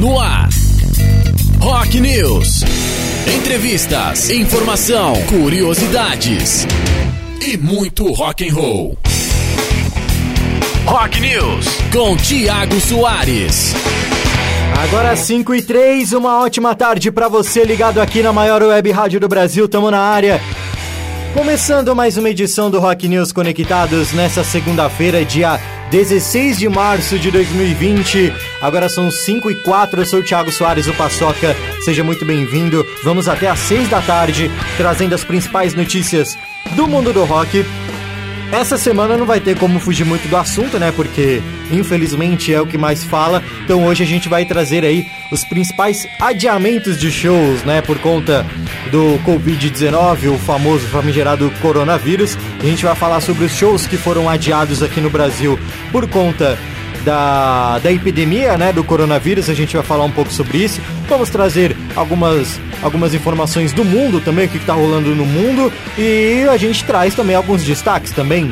No ar. Rock News. Entrevistas, informação, curiosidades e muito rock and roll. Rock News com Tiago Soares. Agora 5 e 3, uma ótima tarde para você ligado aqui na maior web rádio do Brasil, tamo na área. Começando mais uma edição do Rock News Conectados nessa segunda-feira, dia 16 de março de 2020. Agora são 5 e 4, eu sou o Thiago Soares, o Paçoca. Seja muito bem-vindo. Vamos até às 6 da tarde, trazendo as principais notícias do mundo do rock essa semana não vai ter como fugir muito do assunto, né? Porque infelizmente é o que mais fala. Então hoje a gente vai trazer aí os principais adiamentos de shows, né? Por conta do Covid-19, o famoso famigerado coronavírus. A gente vai falar sobre os shows que foram adiados aqui no Brasil por conta da, da epidemia, né, do coronavírus, a gente vai falar um pouco sobre isso. Vamos trazer algumas, algumas informações do mundo também, o que está rolando no mundo, e a gente traz também alguns destaques também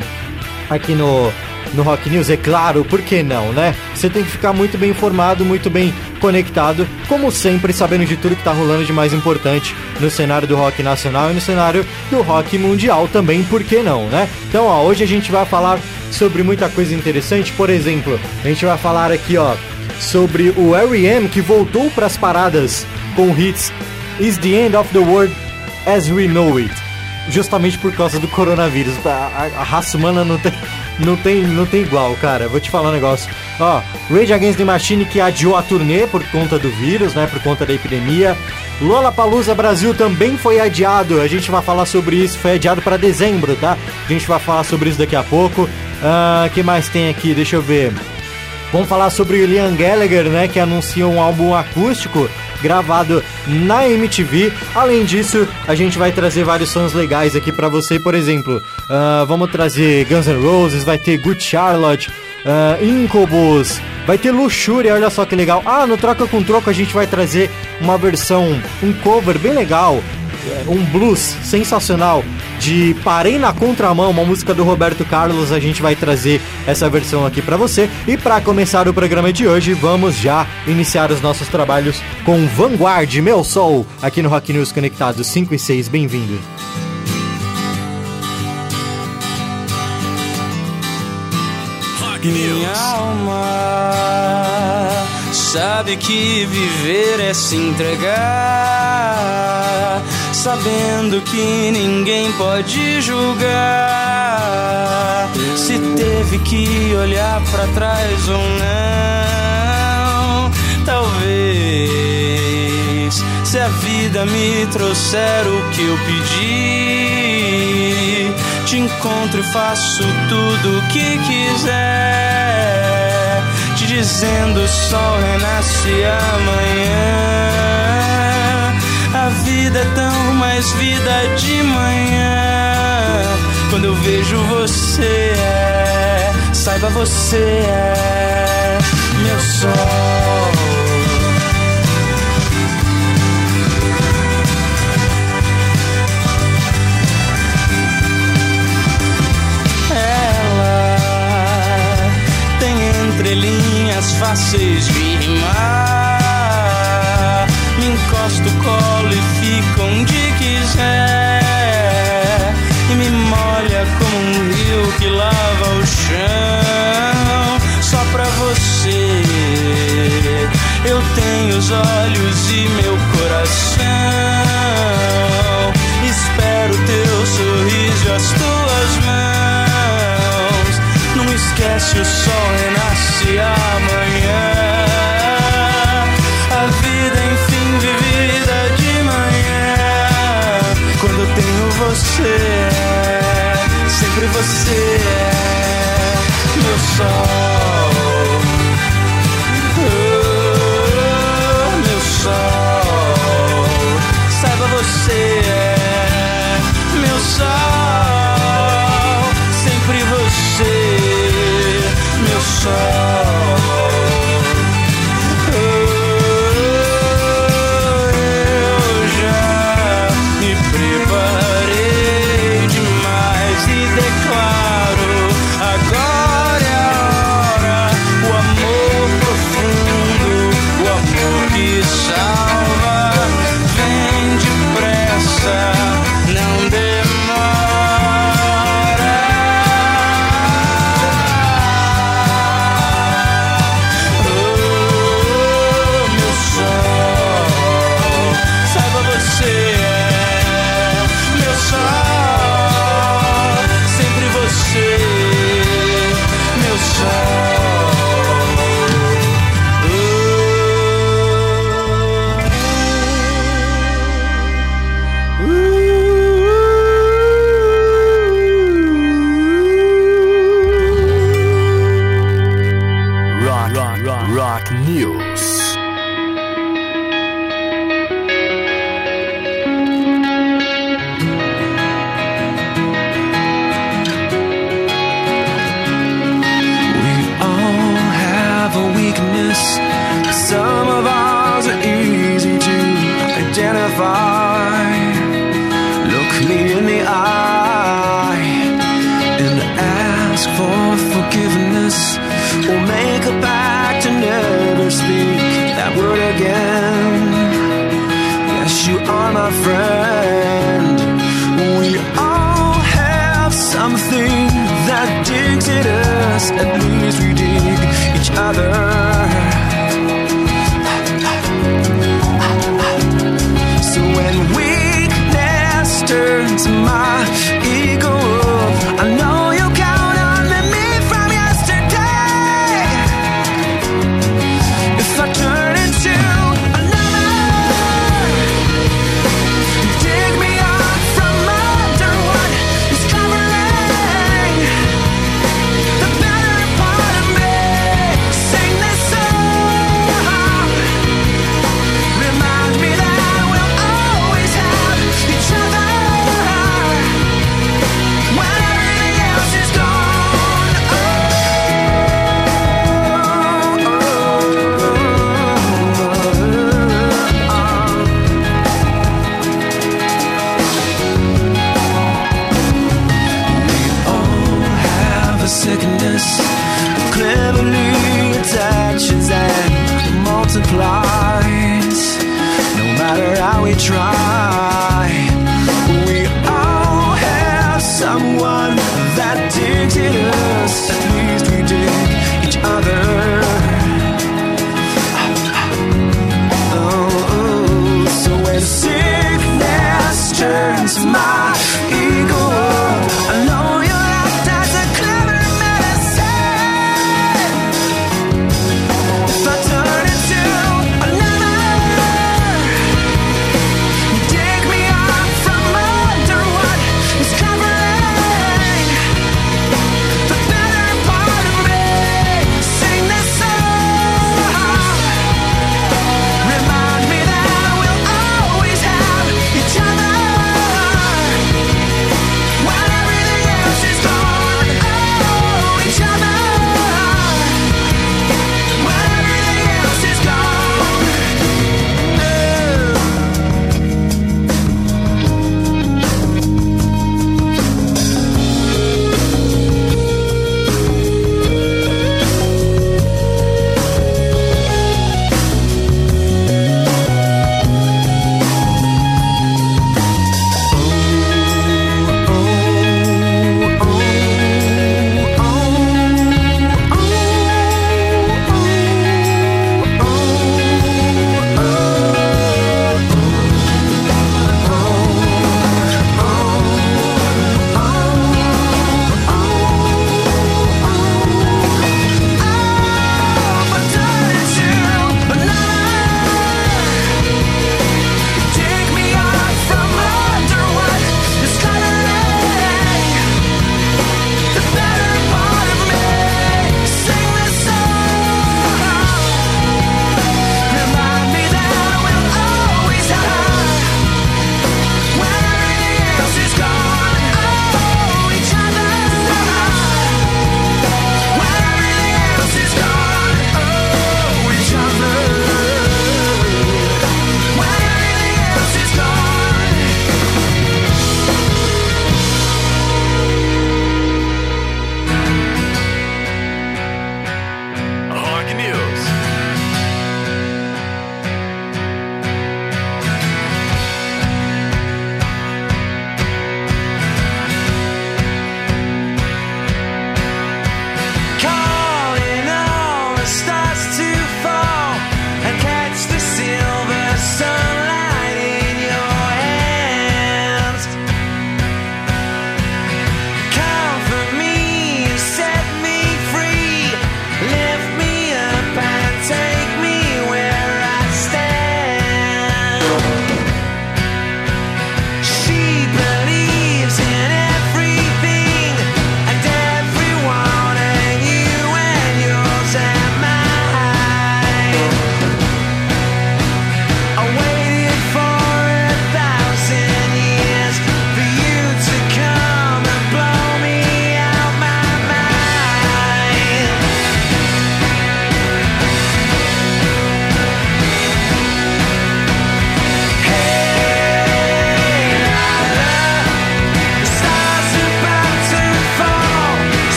aqui no, no Rock News, é claro, por que não, né? Você tem que ficar muito bem informado, muito bem conectado, como sempre, sabendo de tudo que tá rolando de mais importante no cenário do rock nacional e no cenário do rock mundial também, por que não, né? Então, ó, hoje a gente vai falar sobre muita coisa interessante, por exemplo, a gente vai falar aqui, ó, sobre o R.E.M. que voltou para as paradas com hits Is the End of the World as We Know It, justamente por causa do coronavírus. A, a, a raça humana não tem não tem, não tem igual, cara. Vou te falar um negócio. Ó, Rage Against the Machine que adiou a turnê por conta do vírus, né? Por conta da epidemia. Lollapalooza Brasil também foi adiado. A gente vai falar sobre isso. Foi adiado para dezembro, tá? A gente vai falar sobre isso daqui a pouco. Ah, que mais tem aqui? Deixa eu ver. Vamos falar sobre o Liam Gallagher, né? Que anunciou um álbum acústico gravado na MTV. Além disso, a gente vai trazer vários sons legais aqui para você. Por exemplo, uh, vamos trazer Guns N' Roses, vai ter Good Charlotte, uh, Incubus, vai ter Luxúria, olha só que legal. Ah, no Troca com Troco a gente vai trazer uma versão, um cover bem legal um blues sensacional de Parei na Contramão, uma música do Roberto Carlos. A gente vai trazer essa versão aqui para você. E para começar o programa de hoje, vamos já iniciar os nossos trabalhos com Vanguard, Meu Sol, aqui no Rock News Conectados 5 e 6. Bem-vindo. Minha alma sabe que viver é se entregar, sabendo que ninguém pode julgar se teve que olhar para trás ou não. Talvez se a vida me trouxer o que eu pedi, te encontro e faço tudo o que quiser te dizendo o sol renasce amanhã. A vida é tão mais vida de manhã. Quando eu vejo você é, saiba você é meu sol. Entrelinhas fáceis de rimar. Me encosto, colo e fico onde quiser. E me molha como um rio que lava o chão. Só pra você, eu tenho os olhos e meu coração. Espero teu sorriso e as tuas mãos. Não esquece, o sol renasce meu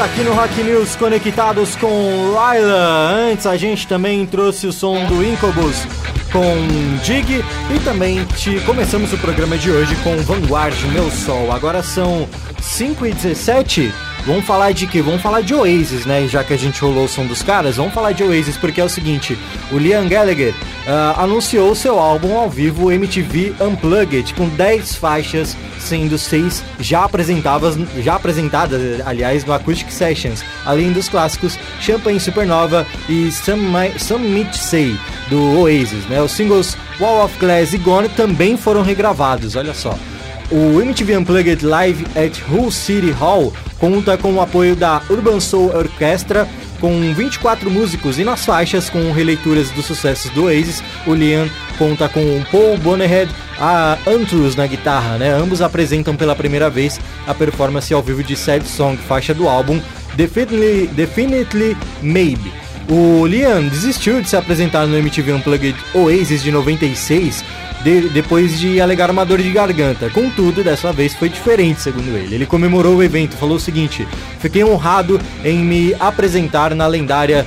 Oasis aqui no Rock News conectados com Ryla. Antes a gente também trouxe o som do Incubus com Dig e também te, começamos o programa de hoje com Vanguard Meu Sol. Agora são 5 e 17 Vamos falar de que? Vamos falar de Oasis, né? Já que a gente rolou o som dos caras, vamos falar de Oasis porque é o seguinte: o Liam Gallagher uh, anunciou seu álbum ao vivo MTV Unplugged com 10 faixas, sendo 6 já apresentadas, já apresentadas, aliás, no Acoustic Sessions, além dos clássicos Champagne Supernova e Some, Meat Say do Oasis, né? Os singles Wall of Glass e Gone também foram regravados, olha só. O MTV Unplugged Live at Hull City Hall conta com o apoio da Urban Soul Orchestra, com 24 músicos e nas faixas com releituras dos sucessos do Oasis, o Liam conta com Paul Bonnehead, a Antrus na guitarra, né? Ambos apresentam pela primeira vez a performance ao vivo de Sad Song, faixa do álbum Definitely, Definitely Maybe. O Liam desistiu de se apresentar no MTV Unplugged Oasis de 96 de, depois de alegar uma dor de garganta. Contudo, dessa vez foi diferente, segundo ele. Ele comemorou o evento, falou o seguinte: Fiquei honrado em me apresentar na lendária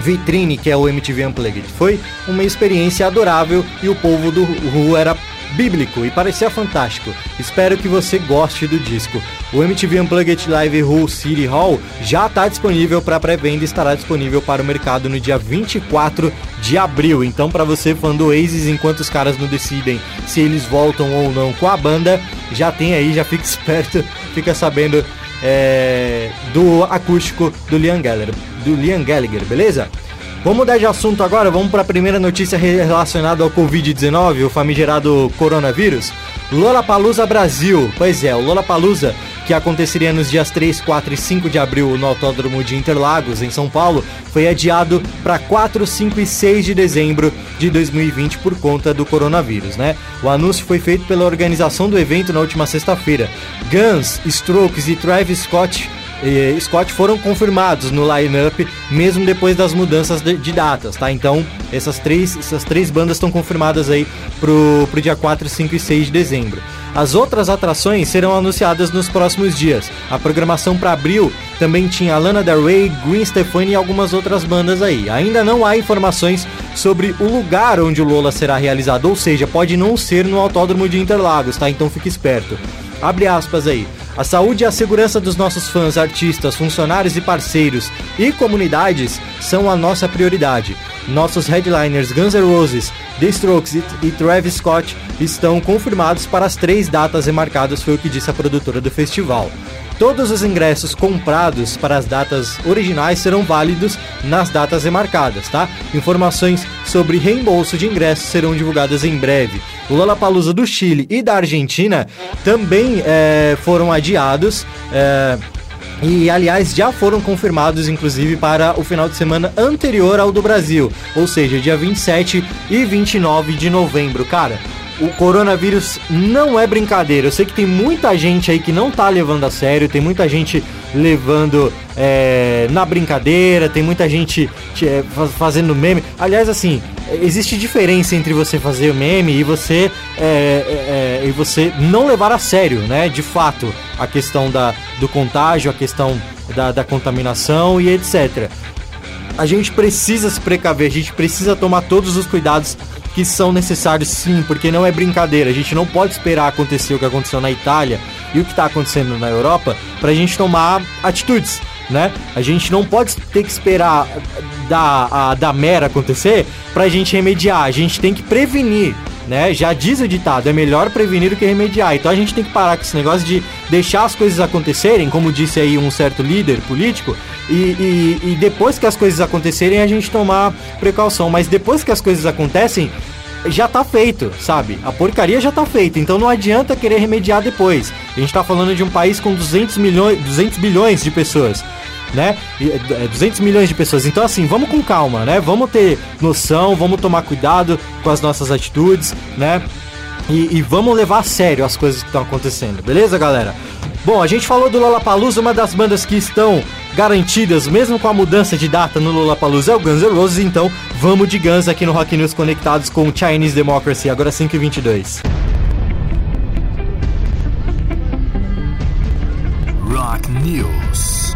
vitrine que é o MTV Unplugged. Foi uma experiência adorável e o povo do Ru era bíblico e parecia fantástico. Espero que você goste do disco. O MTV Unplugged Live Hull City Hall já está disponível para pré-venda e estará disponível para o mercado no dia 24 de abril. Então, para você fã do Oasis, enquanto os caras não decidem se eles voltam ou não com a banda, já tem aí, já fica esperto, fica sabendo é, do acústico do Liam Gallagher, do Liam Gallagher, beleza? Vamos mudar de assunto agora, vamos para a primeira notícia relacionada ao Covid-19, o famigerado coronavírus. Lollapalooza Brasil. Pois é, o Lollapalooza, que aconteceria nos dias 3, 4 e 5 de abril no Autódromo de Interlagos, em São Paulo, foi adiado para 4, 5 e 6 de dezembro de 2020 por conta do coronavírus, né? O anúncio foi feito pela organização do evento na última sexta-feira. Guns, Strokes e Travis Scott e Scott foram confirmados no line-up mesmo depois das mudanças de, de, datas, tá? Então, essas três, essas três bandas estão confirmadas aí pro, pro dia 4, 5 e 6 de dezembro. As outras atrações serão anunciadas nos próximos dias. A programação para abril também tinha Lana Del Rey, Gwen Stefani e algumas outras bandas aí. Ainda não há informações sobre o lugar onde o Lola será realizado, ou seja, pode não ser no Autódromo de Interlagos, tá? Então fique esperto. Abre aspas aí. A saúde e a segurança dos nossos fãs, artistas, funcionários e parceiros e comunidades são a nossa prioridade. Nossos headliners Guns N' Roses, The Strokes e Travis Scott estão confirmados para as três datas remarcadas, foi o que disse a produtora do festival. Todos os ingressos comprados para as datas originais serão válidos nas datas remarcadas, tá? Informações sobre reembolso de ingressos serão divulgadas em breve. O Lollapalooza do Chile e da Argentina também é, foram adiados. É, e aliás já foram confirmados inclusive para o final de semana anterior ao do Brasil, ou seja, dia 27 e 29 de novembro. Cara, o coronavírus não é brincadeira. Eu sei que tem muita gente aí que não tá levando a sério, tem muita gente levando é, na brincadeira, tem muita gente é, fazendo meme. Aliás, assim, existe diferença entre você fazer meme e você é, é, é, e você não levar a sério, né? De fato, a questão da, do contágio, a questão da, da contaminação e etc. A gente precisa se precaver, a gente precisa tomar todos os cuidados que são necessários sim, porque não é brincadeira. A gente não pode esperar acontecer o que aconteceu na Itália e o que está acontecendo na Europa para a gente tomar atitudes, né? A gente não pode ter que esperar da, a, da mera acontecer para a gente remediar. A gente tem que prevenir né? Já diz o ditado, é melhor prevenir do que remediar. Então a gente tem que parar com esse negócio de deixar as coisas acontecerem, como disse aí um certo líder político, e, e, e depois que as coisas acontecerem a gente tomar precaução. Mas depois que as coisas acontecem, já tá feito, sabe? A porcaria já tá feita, então não adianta querer remediar depois. A gente tá falando de um país com 200 milhões, 200 bilhões de pessoas né? 200 é, milhões de pessoas. Então, assim, vamos com calma, né? Vamos ter noção, vamos tomar cuidado com as nossas atitudes, né? E, e vamos levar a sério as coisas que estão acontecendo, beleza, galera? Bom, a gente falou do Lollapalooza, uma das bandas que estão garantidas, mesmo com a mudança de data no Lollapalooza, é o Guns N' Roses, então vamos de Guns aqui no Rock News conectados com Chinese Democracy, agora 5h22. Rock News.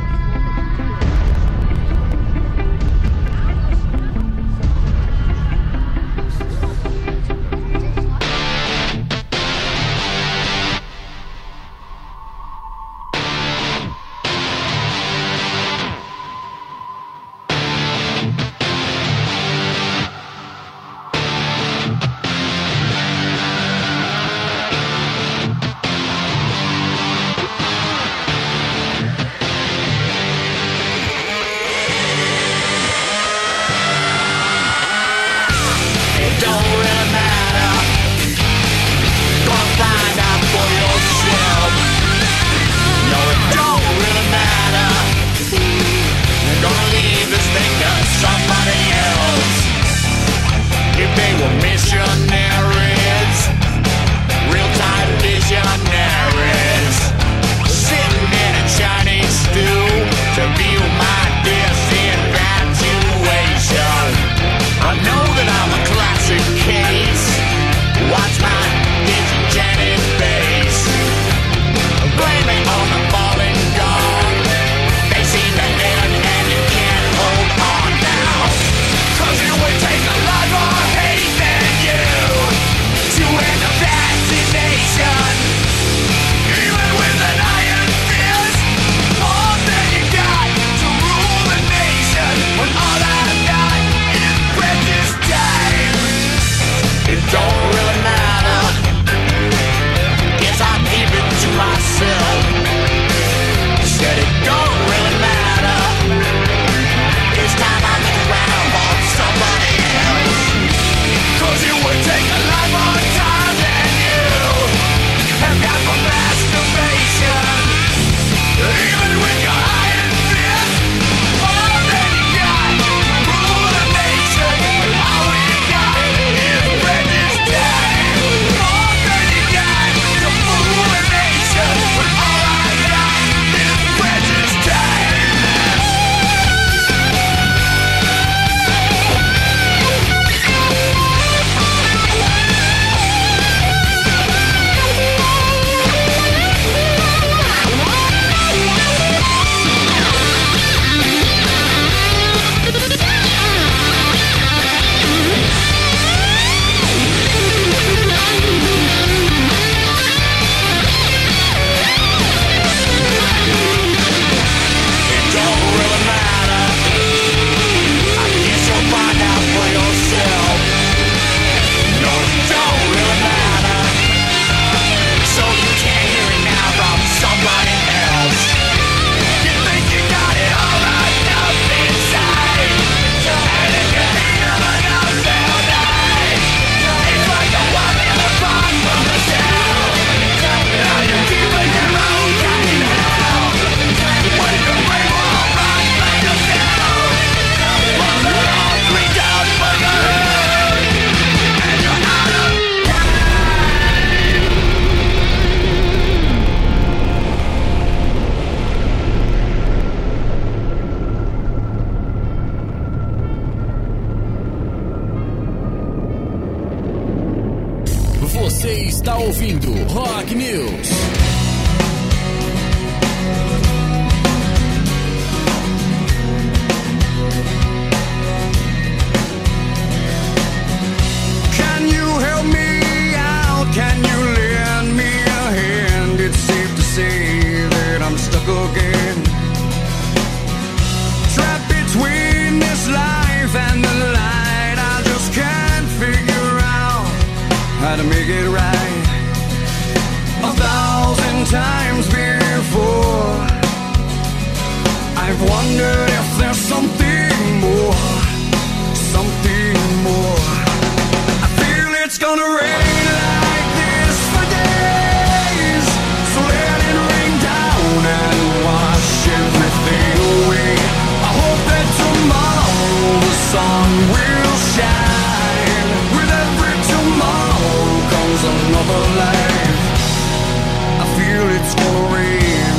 it's gonna rain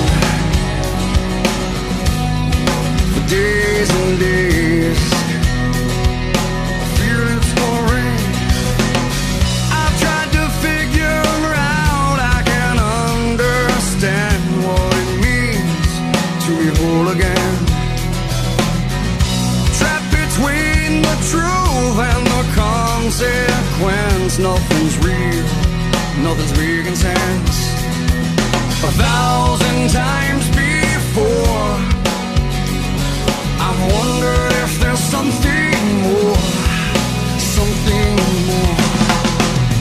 for days and days. I feel it's gonna rain. I've tried to figure out. I can understand what it means to be whole again. Trapped between the truth and the consequence, nothing's real. Nothing's big and sense a thousand times before. I've wondered if there's something more, something more.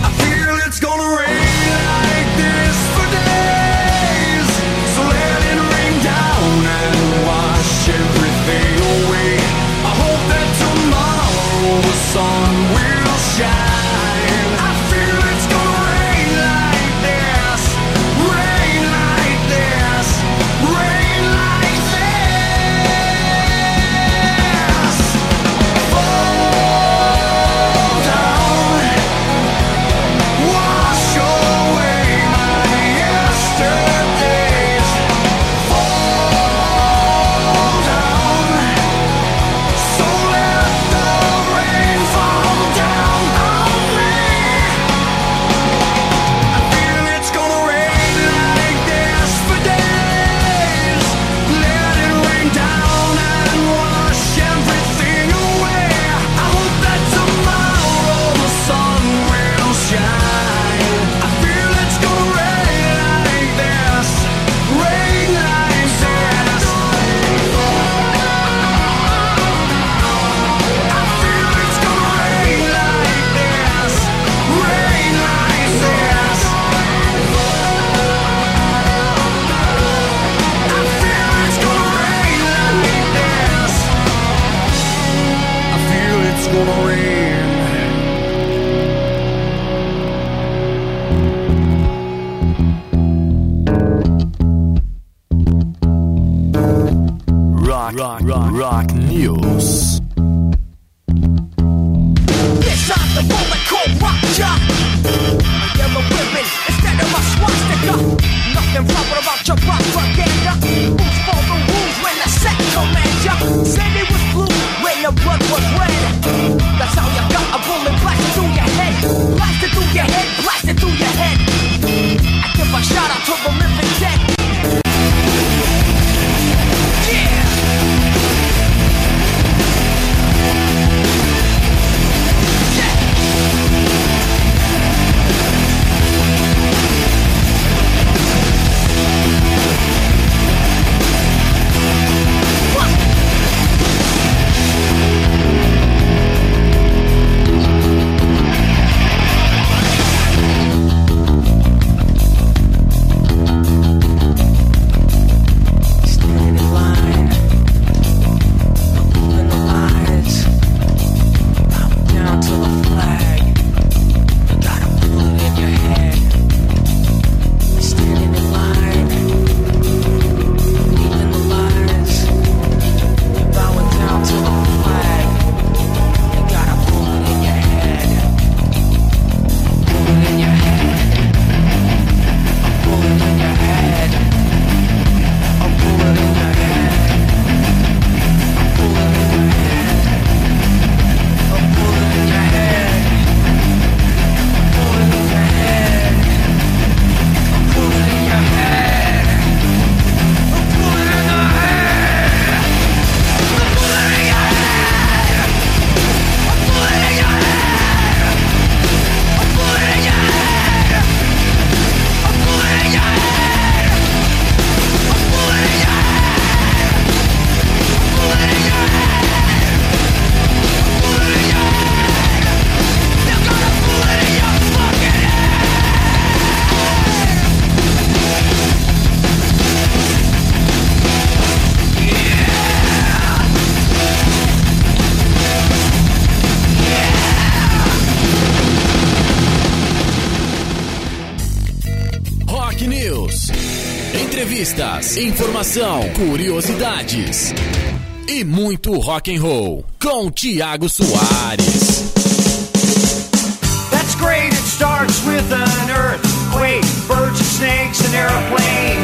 I feel it's gonna rain. like this for days, so let it rain down and wash Everything away. I hope that tomorrow the sun. informação, curiosidades e muito rock and roll com Tiago Soares. That's great. It starts with an earthquake, birds and snakes and airplanes.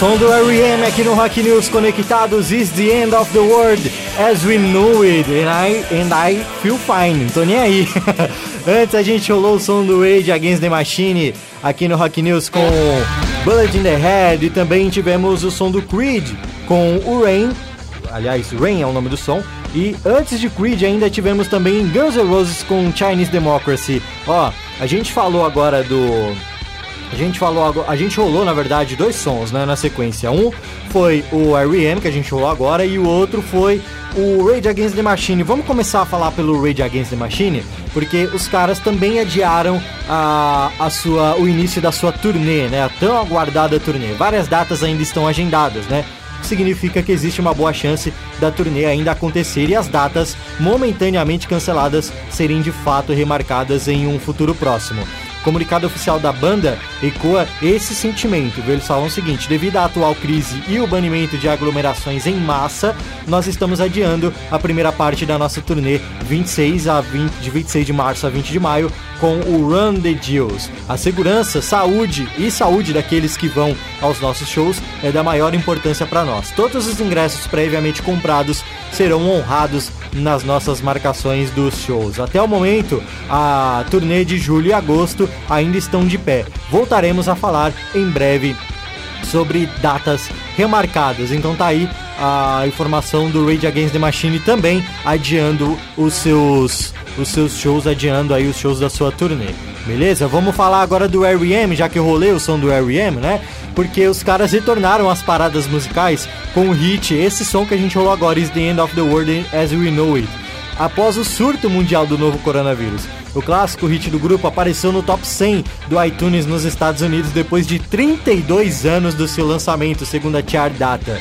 Som do R.E.M. aqui no Rock News Conectados is the end of the world as we know it and I, and I feel fine, tô nem aí. Antes a gente rolou o som do Rage Against the Machine aqui no Rock News com Bullet in the Head e também tivemos o som do Creed com o Rain, aliás, Rain é o nome do som. E antes de Creed ainda tivemos também Guns N' Roses com Chinese Democracy. Ó, a gente falou agora do a gente falou a gente rolou na verdade dois sons, né, na sequência. Um foi o R.E.M. que a gente rolou agora e o outro foi o Rage Against the Machine. Vamos começar a falar pelo Rage Against the Machine, porque os caras também adiaram a, a sua, o início da sua turnê, né, a tão aguardada turnê. Várias datas ainda estão agendadas, né? significa que existe uma boa chance da turnê ainda acontecer e as datas momentaneamente canceladas serem de fato remarcadas em um futuro próximo. Comunicado oficial da banda ecoa esse sentimento. Eles falam o seguinte: devido à atual crise e o banimento de aglomerações em massa, nós estamos adiando a primeira parte da nossa turnê 26 a 20, de 26 de março a 20 de maio com o Run the Deals. A segurança, saúde e saúde daqueles que vão aos nossos shows é da maior importância para nós. Todos os ingressos previamente comprados serão honrados nas nossas marcações dos shows. Até o momento, a turnê de julho e agosto ainda estão de pé. Voltaremos a falar em breve sobre datas remarcadas. Então tá aí a informação do Rage Against the Machine também adiando os seus os seus shows, adiando aí os shows da sua turnê. Beleza? Vamos falar agora do R.E.M., já que eu rolei o som do R.E.M., né? Porque os caras retornaram às paradas musicais com o hit, esse som que a gente rolou agora, Is the End of the World as We Know It. Após o surto mundial do novo coronavírus. O clássico hit do grupo apareceu no top 100 do iTunes nos Estados Unidos depois de 32 anos do seu lançamento, segundo a Chart Data.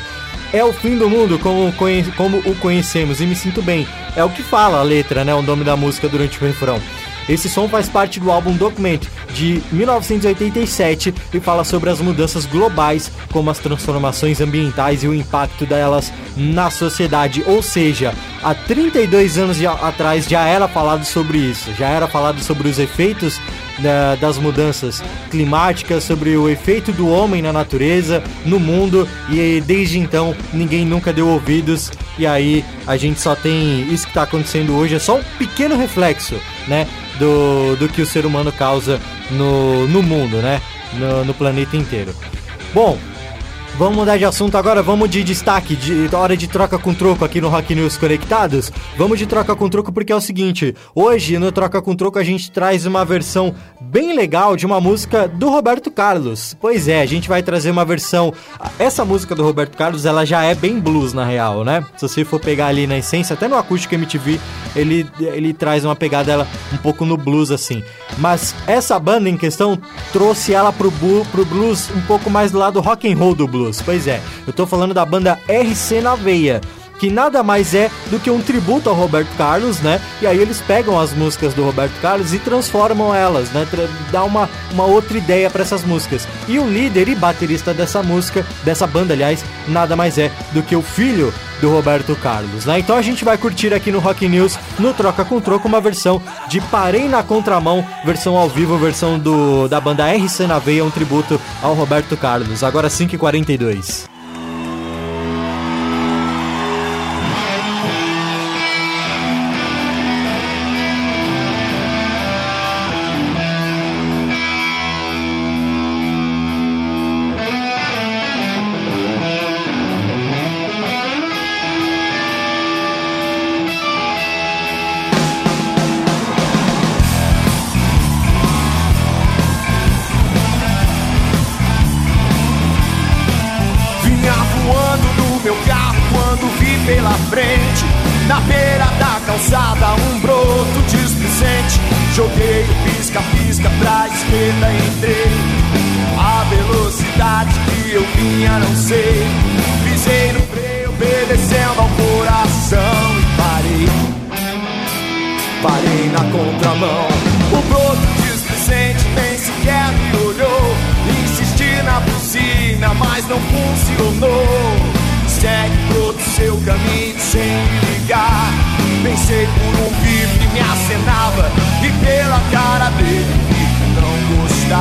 É o fim do mundo como, como o conhecemos e me sinto bem. É o que fala a letra, né? O nome da música durante o refrão. Esse som faz parte do álbum Document de 1987 e fala sobre as mudanças globais, como as transformações ambientais e o impacto delas na sociedade. Ou seja, há 32 anos já- atrás já era falado sobre isso, já era falado sobre os efeitos da- das mudanças climáticas, sobre o efeito do homem na natureza, no mundo, e desde então ninguém nunca deu ouvidos, e aí a gente só tem isso que está acontecendo hoje, é só um pequeno reflexo, né, do, do que o ser humano causa no, no mundo, né, no, no planeta inteiro. Bom, Vamos mudar de assunto agora, vamos de destaque, de hora de troca com troco aqui no Rock News Conectados. Vamos de troca com troco porque é o seguinte, hoje no Troca com Troco a gente traz uma versão bem legal de uma música do Roberto Carlos. Pois é, a gente vai trazer uma versão, essa música do Roberto Carlos, ela já é bem blues na real, né? Se você for pegar ali na essência, até no acústico MTV, ele ele traz uma pegada ela um pouco no blues assim. Mas essa banda em questão trouxe ela pro, bu- pro blues um pouco mais do lado rock and roll do blues. Pois é, eu tô falando da banda RC na Veia. Que nada mais é do que um tributo ao Roberto Carlos, né? E aí eles pegam as músicas do Roberto Carlos e transformam elas, né? Dá uma, uma outra ideia para essas músicas. E o líder e baterista dessa música, dessa banda, aliás, nada mais é do que o filho do Roberto Carlos, né? Então a gente vai curtir aqui no Rock News, no Troca com Troco, uma versão de Parei na Contramão, versão ao vivo, versão do, da banda RC na Veia, um tributo ao Roberto Carlos. Agora 5h42.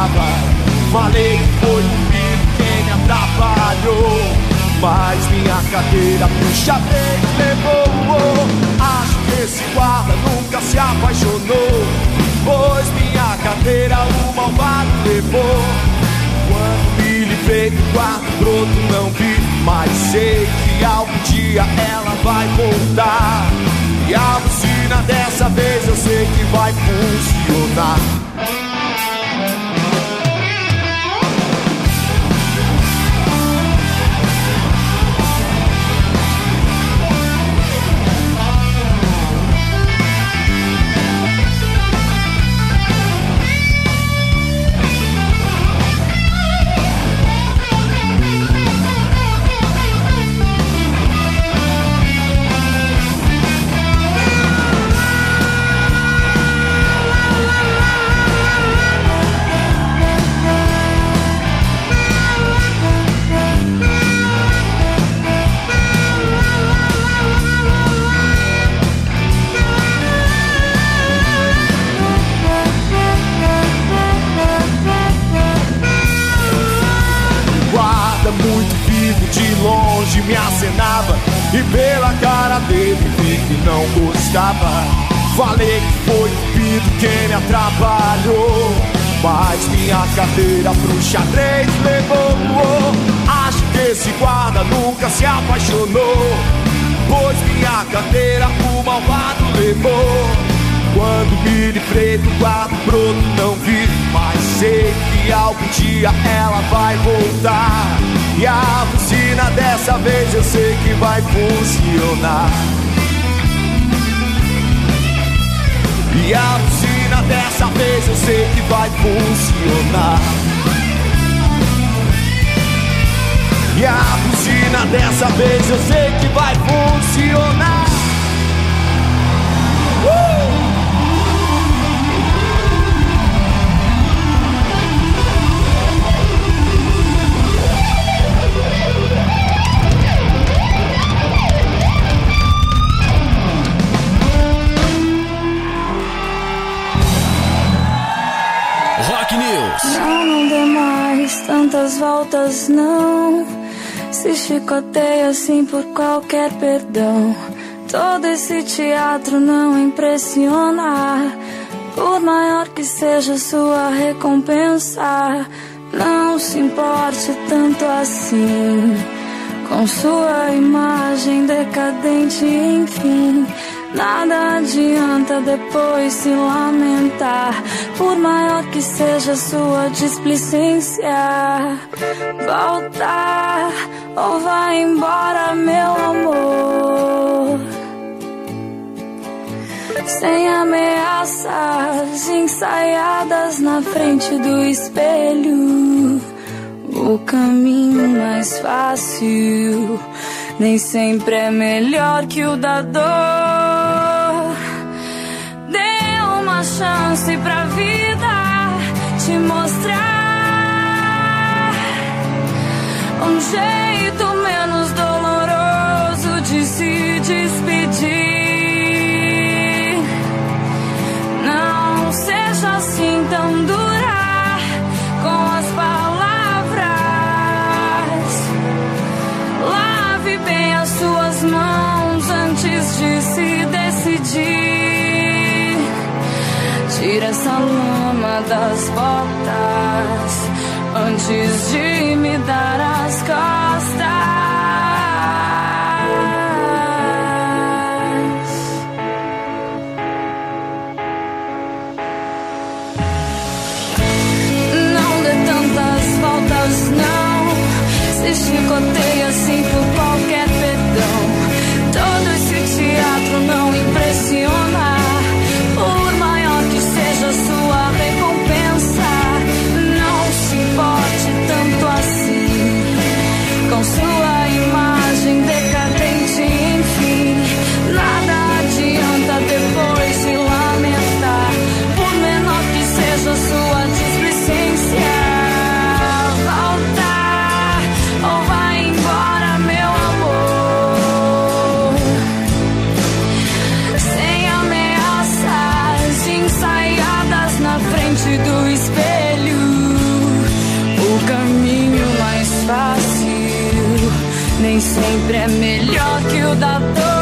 Gostava Falei que foi vivo quem me atrapalhou. Mas minha cadeira puxa bem levou Acho que esse guarda nunca se apaixonou. Pois minha cadeira o malvado levou. Quando me livrei do quarto broto não vi Mas sei que algum dia ela vai voltar. E a buzina dessa vez eu sei que vai funcionar carteira pro xadrez levou Acho que esse guarda nunca se apaixonou Pois minha carteira o malvado levou. Quando me livrei do guarda broto não vi Mas sei que algum dia ela vai voltar. E a buzina dessa vez eu sei que vai funcionar. E a buzina dessa vez eu sei que vai funcionar. E a buzina dessa vez eu sei que vai funcionar. Rock News. Não, não dê mais tantas voltas, não. Se chicoteia assim por qualquer perdão. Todo esse teatro não impressiona. Por maior que seja sua recompensa, não se importe tanto assim. Com sua imagem decadente, enfim. Nada adianta depois se lamentar. Por maior que seja sua displicência, voltar ou vai embora, meu amor. Sem ameaças ensaiadas na frente do espelho. O caminho mais fácil nem sempre é melhor que o da dor. Chance pra vida te mostrar um jeito menos doloroso de se despedir. Essa lama das botas antes de me dar as costas. diante do espelho. O caminho mais fácil nem sempre é melhor que o da dor.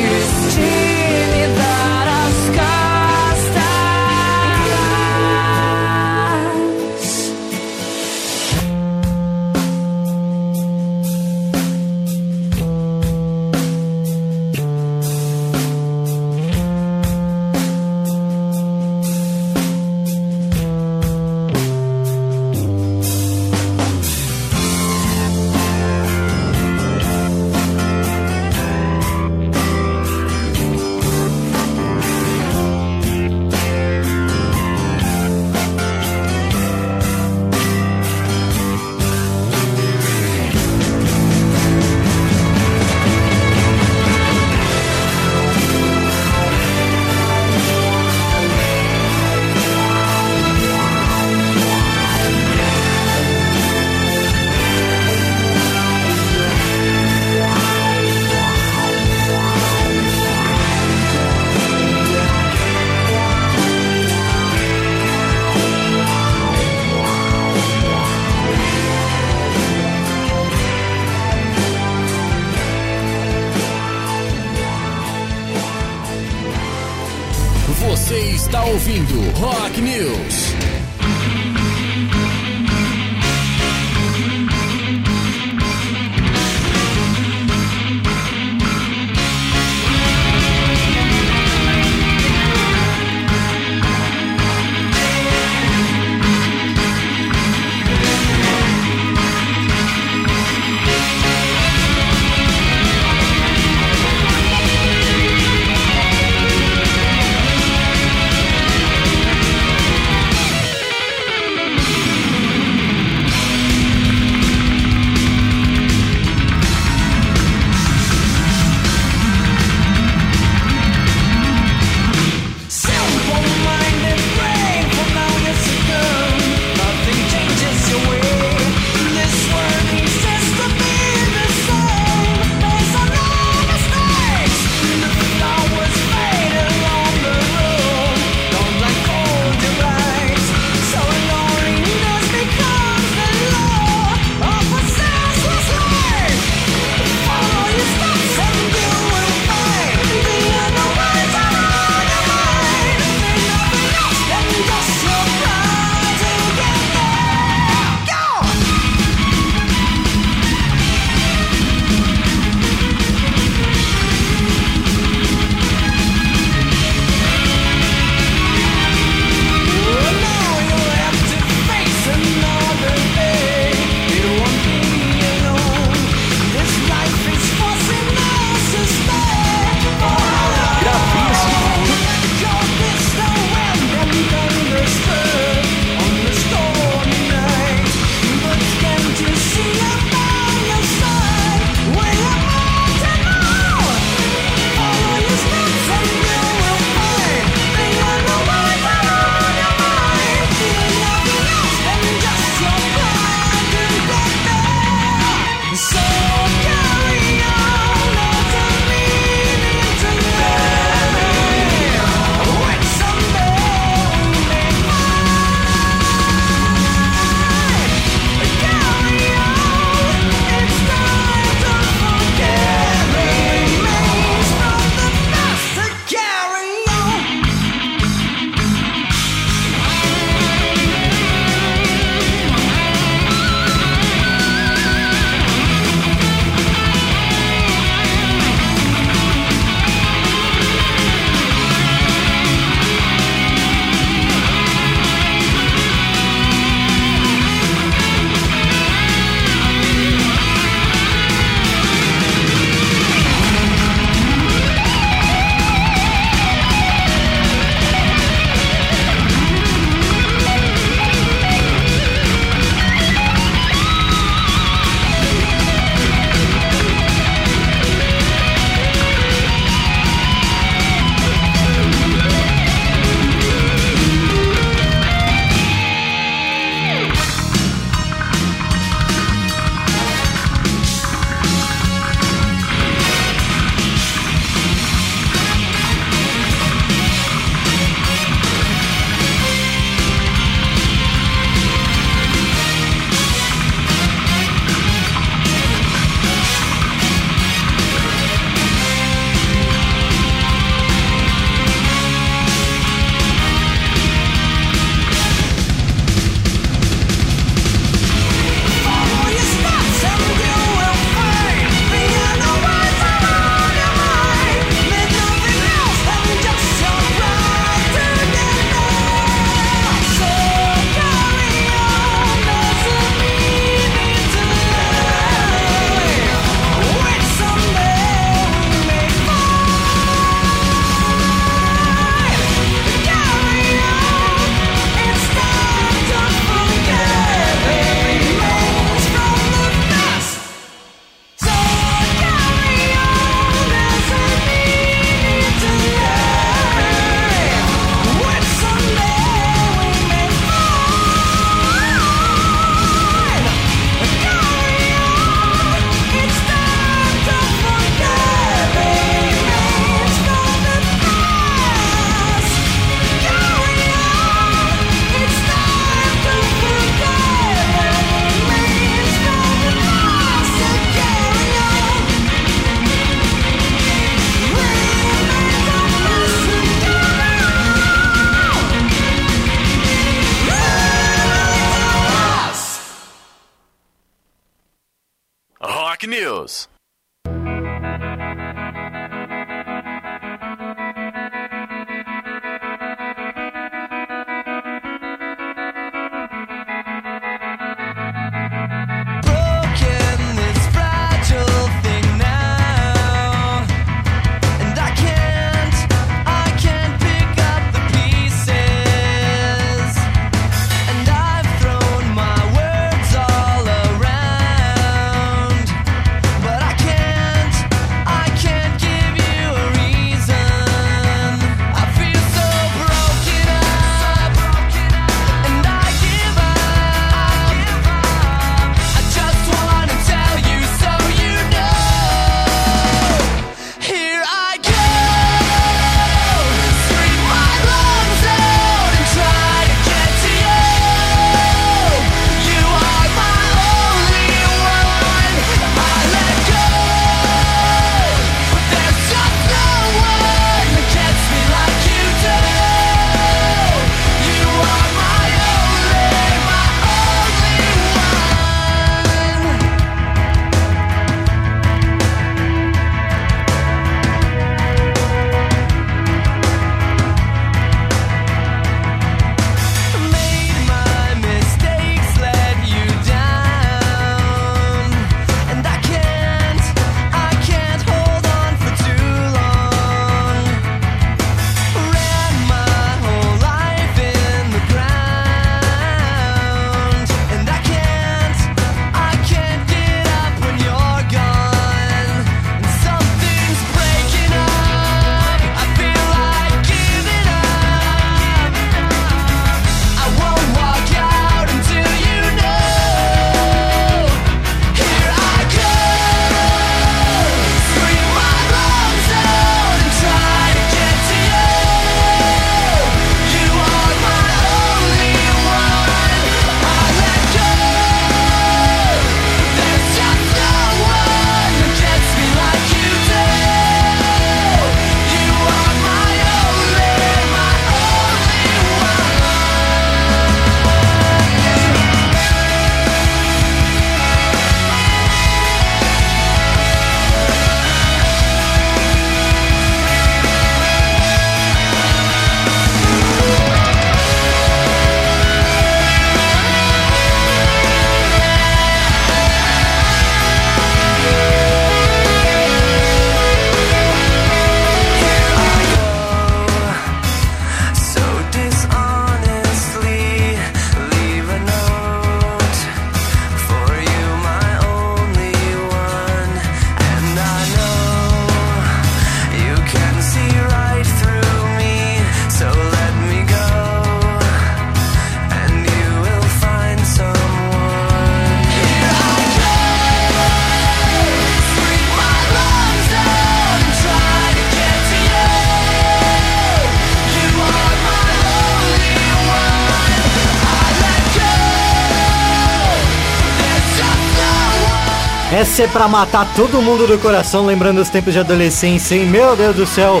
Essa é pra matar todo mundo do coração, lembrando os tempos de adolescência, hein? Meu Deus do céu!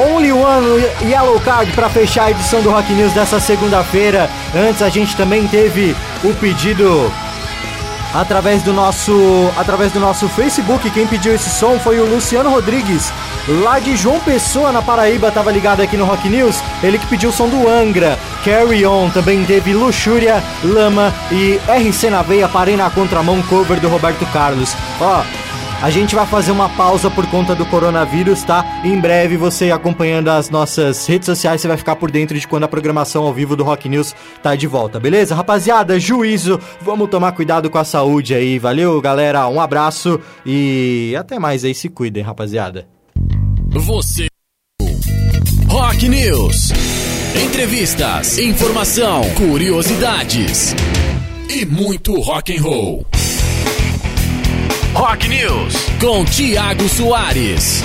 Only One Yellow Card pra fechar a edição do Rock News dessa segunda-feira. Antes a gente também teve o pedido através do nosso através do nosso Facebook. Quem pediu esse som foi o Luciano Rodrigues, lá de João Pessoa, na Paraíba, tava ligado aqui no Rock News. Ele que pediu o som do Angra, Carry On. Também teve Luxúria, Lama e RC na Veia, Parei na Contramão, cover do Roberto Carlos. Ó. A gente vai fazer uma pausa por conta do coronavírus, tá? Em breve, você acompanhando as nossas redes sociais, você vai ficar por dentro de quando a programação ao vivo do Rock News tá de volta, beleza? Rapaziada, juízo, vamos tomar cuidado com a saúde aí, valeu, galera? Um abraço e até mais aí, se cuidem, rapaziada. Você. Rock News. Entrevistas, informação, curiosidades e muito rock and roll. Rock News com Tiago Soares.